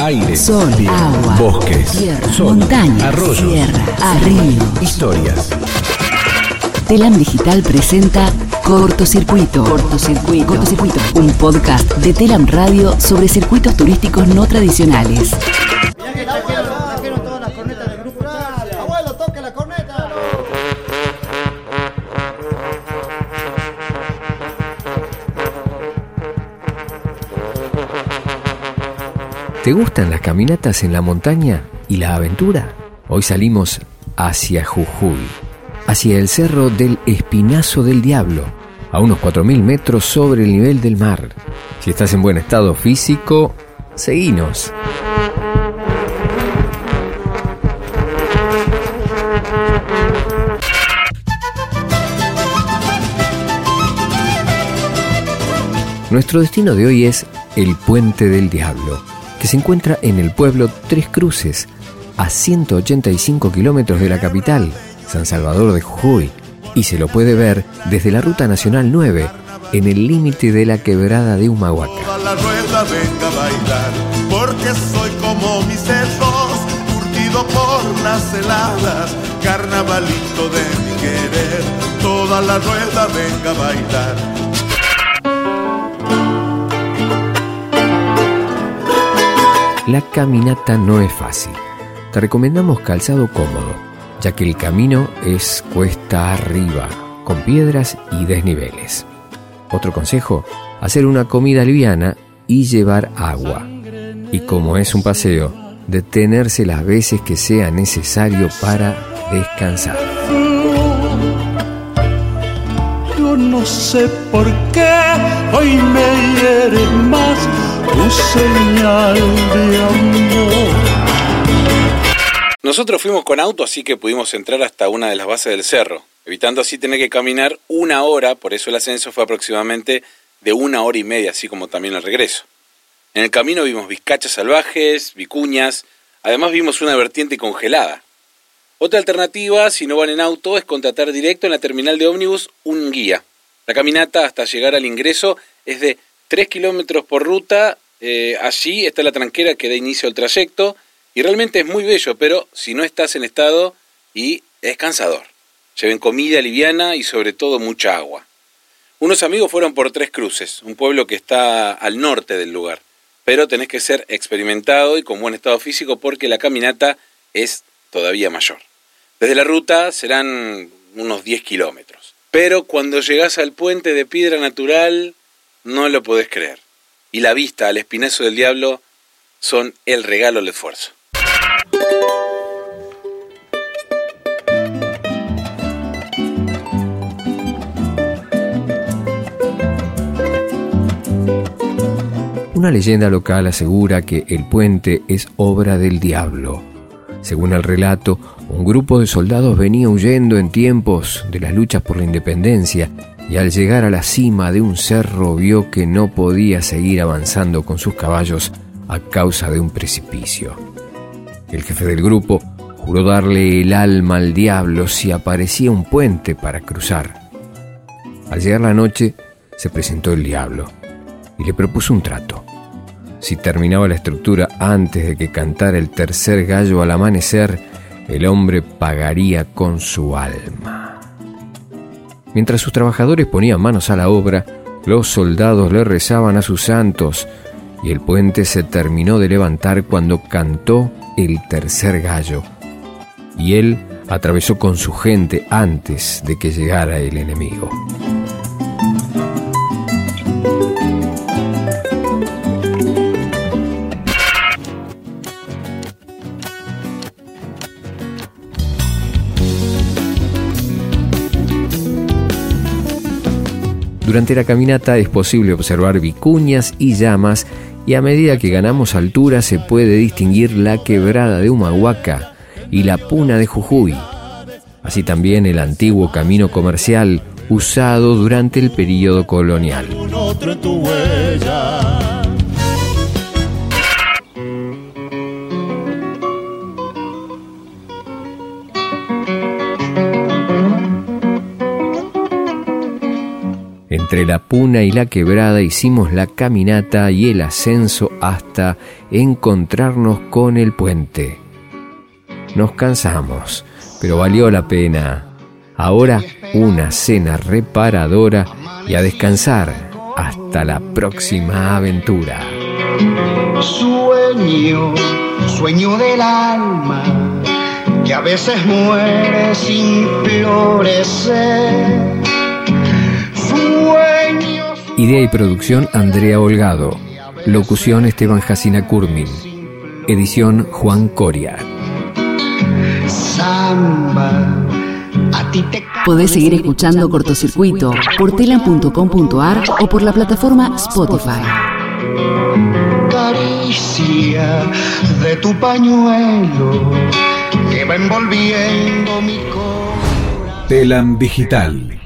aire, sol, agua, bosques, tierra, sol, montaña, arroyos, sierra, río. historias. Telam Digital presenta Cortocircuito. Cortocircuito. Cortocircuito. Un podcast de Telam Radio sobre circuitos turísticos no tradicionales. ¿Te gustan las caminatas en la montaña y la aventura? Hoy salimos hacia Jujuy, hacia el cerro del Espinazo del Diablo, a unos 4.000 metros sobre el nivel del mar. Si estás en buen estado físico, seguinos. Nuestro destino de hoy es el Puente del Diablo, que se encuentra en el pueblo Tres Cruces, a 185 kilómetros de la capital, San Salvador de Jujuy, y se lo puede ver desde la Ruta Nacional 9, en el límite de la quebrada de Humahuaca. Porque soy como mis por las heladas, carnavalito de mi querer. Toda la rueda venga a bailar. La caminata no es fácil. Te recomendamos calzado cómodo, ya que el camino es cuesta arriba, con piedras y desniveles. Otro consejo, hacer una comida liviana y llevar agua. Y como es un paseo, detenerse las veces que sea necesario para descansar. Yo no sé por qué hoy me hiere más señal de amor. Nosotros fuimos con auto, así que pudimos entrar hasta una de las bases del cerro, evitando así tener que caminar una hora, por eso el ascenso fue aproximadamente de una hora y media, así como también el regreso. En el camino vimos vizcachas salvajes, vicuñas, además vimos una vertiente congelada. Otra alternativa, si no van en auto, es contratar directo en la terminal de ómnibus un guía. La caminata hasta llegar al ingreso es de 3 kilómetros por ruta, eh, allí está la tranquera que da inicio al trayecto, y realmente es muy bello, pero si no estás en estado y es cansador. Lleven comida liviana y sobre todo mucha agua. Unos amigos fueron por Tres Cruces, un pueblo que está al norte del lugar, pero tenés que ser experimentado y con buen estado físico porque la caminata es todavía mayor. Desde la ruta serán unos 10 kilómetros, pero cuando llegás al puente de piedra natural no lo podés creer. Y la vista al espinazo del diablo son el regalo al esfuerzo. Una leyenda local asegura que el puente es obra del diablo. Según el relato, un grupo de soldados venía huyendo en tiempos de las luchas por la independencia y al llegar a la cima de un cerro vio que no podía seguir avanzando con sus caballos a causa de un precipicio. El jefe del grupo juró darle el alma al diablo si aparecía un puente para cruzar. Al llegar la noche, se presentó el diablo y le propuso un trato. Si terminaba la estructura antes de que cantara el tercer gallo al amanecer, el hombre pagaría con su alma. Mientras sus trabajadores ponían manos a la obra, los soldados le rezaban a sus santos y el puente se terminó de levantar cuando cantó el tercer gallo. Y él atravesó con su gente antes de que llegara el enemigo. Durante la caminata es posible observar vicuñas y llamas y a medida que ganamos altura se puede distinguir la quebrada de Humahuaca y la puna de Jujuy, así también el antiguo camino comercial usado durante el período colonial. Entre la puna y la quebrada hicimos la caminata y el ascenso hasta encontrarnos con el puente. Nos cansamos, pero valió la pena. Ahora una cena reparadora y a descansar hasta la próxima aventura. Sueño, sueño del alma, que a veces muere sin florecer. Idea y producción Andrea Holgado. Locución Esteban Jacina Curmin. Edición Juan Coria. Podés seguir escuchando Cortocircuito por telan.com.ar o por la plataforma Spotify. Caricia de tu pañuelo que va envolviendo mi corazón. Telam Digital